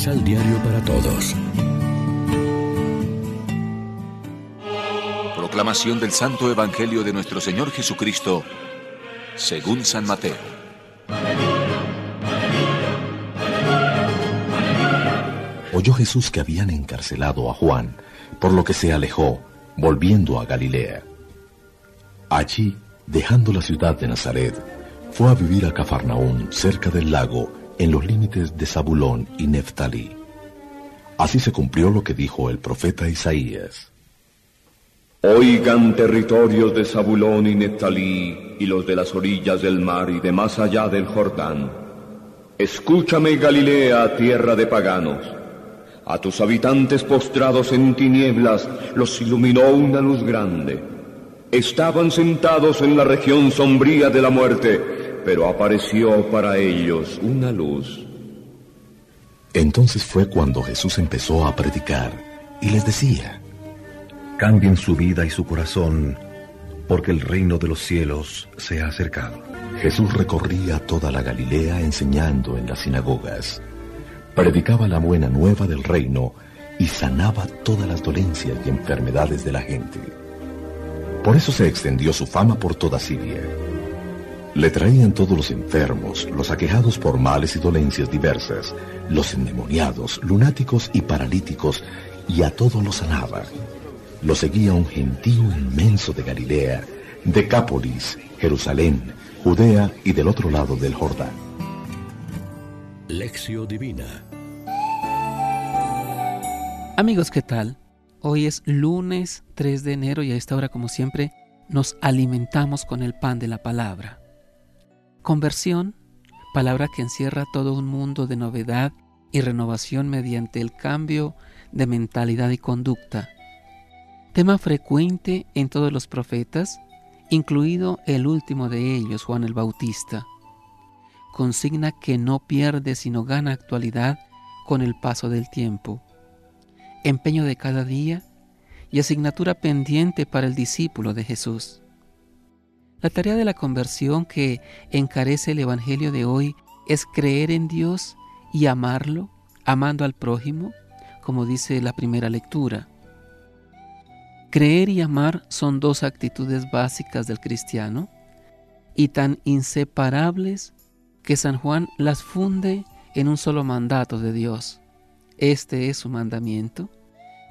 Misal Diario para Todos. Proclamación del Santo Evangelio de nuestro Señor Jesucristo, según San Mateo. Oyó Jesús que habían encarcelado a Juan, por lo que se alejó, volviendo a Galilea. Allí, dejando la ciudad de Nazaret, fue a vivir a Cafarnaún, cerca del lago, en los límites de Zabulón y Neftalí. Así se cumplió lo que dijo el profeta Isaías. Oigan territorios de Zabulón y Neftalí y los de las orillas del mar y de más allá del Jordán. Escúchame Galilea, tierra de paganos. A tus habitantes postrados en tinieblas los iluminó una luz grande. Estaban sentados en la región sombría de la muerte, pero apareció para ellos una luz. Entonces fue cuando Jesús empezó a predicar y les decía, Cambien su vida y su corazón, porque el reino de los cielos se ha acercado. Jesús recorría toda la Galilea enseñando en las sinagogas. Predicaba la buena nueva del reino y sanaba todas las dolencias y enfermedades de la gente. Por eso se extendió su fama por toda Siria. Le traían todos los enfermos, los aquejados por males y dolencias diversas, los endemoniados, lunáticos y paralíticos, y a todos los sanaba. Lo seguía un gentío inmenso de Galilea, Decápolis, Jerusalén, Judea y del otro lado del Jordán. Lección Divina Amigos, ¿qué tal? Hoy es lunes 3 de enero y a esta hora, como siempre, nos alimentamos con el pan de la palabra. Conversión, palabra que encierra todo un mundo de novedad y renovación mediante el cambio de mentalidad y conducta. Tema frecuente en todos los profetas, incluido el último de ellos, Juan el Bautista. Consigna que no pierde sino gana actualidad con el paso del tiempo empeño de cada día y asignatura pendiente para el discípulo de Jesús. La tarea de la conversión que encarece el Evangelio de hoy es creer en Dios y amarlo, amando al prójimo, como dice la primera lectura. Creer y amar son dos actitudes básicas del cristiano y tan inseparables que San Juan las funde en un solo mandato de Dios. Este es su mandamiento,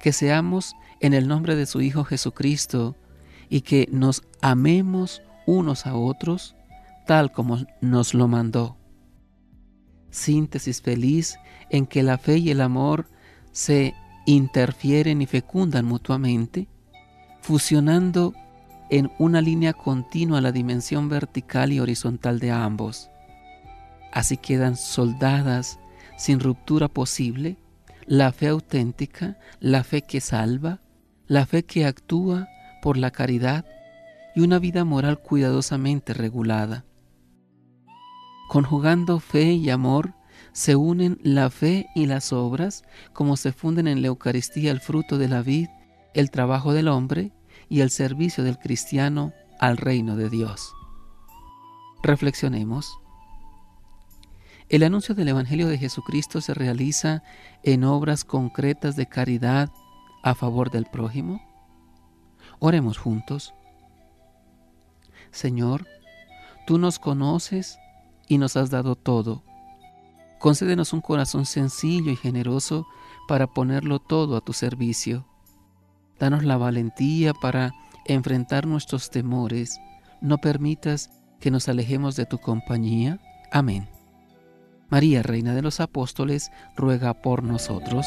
que seamos en el nombre de su Hijo Jesucristo y que nos amemos unos a otros tal como nos lo mandó. Síntesis feliz en que la fe y el amor se interfieren y fecundan mutuamente, fusionando en una línea continua la dimensión vertical y horizontal de ambos. Así quedan soldadas sin ruptura posible la fe auténtica, la fe que salva, la fe que actúa por la caridad y una vida moral cuidadosamente regulada. Conjugando fe y amor, se unen la fe y las obras como se funden en la Eucaristía el fruto de la vid, el trabajo del hombre y el servicio del cristiano al reino de Dios. Reflexionemos. El anuncio del Evangelio de Jesucristo se realiza en obras concretas de caridad a favor del prójimo. Oremos juntos. Señor, tú nos conoces y nos has dado todo. Concédenos un corazón sencillo y generoso para ponerlo todo a tu servicio. Danos la valentía para enfrentar nuestros temores. No permitas que nos alejemos de tu compañía. Amén. María, Reina de los Apóstoles, ruega por nosotros.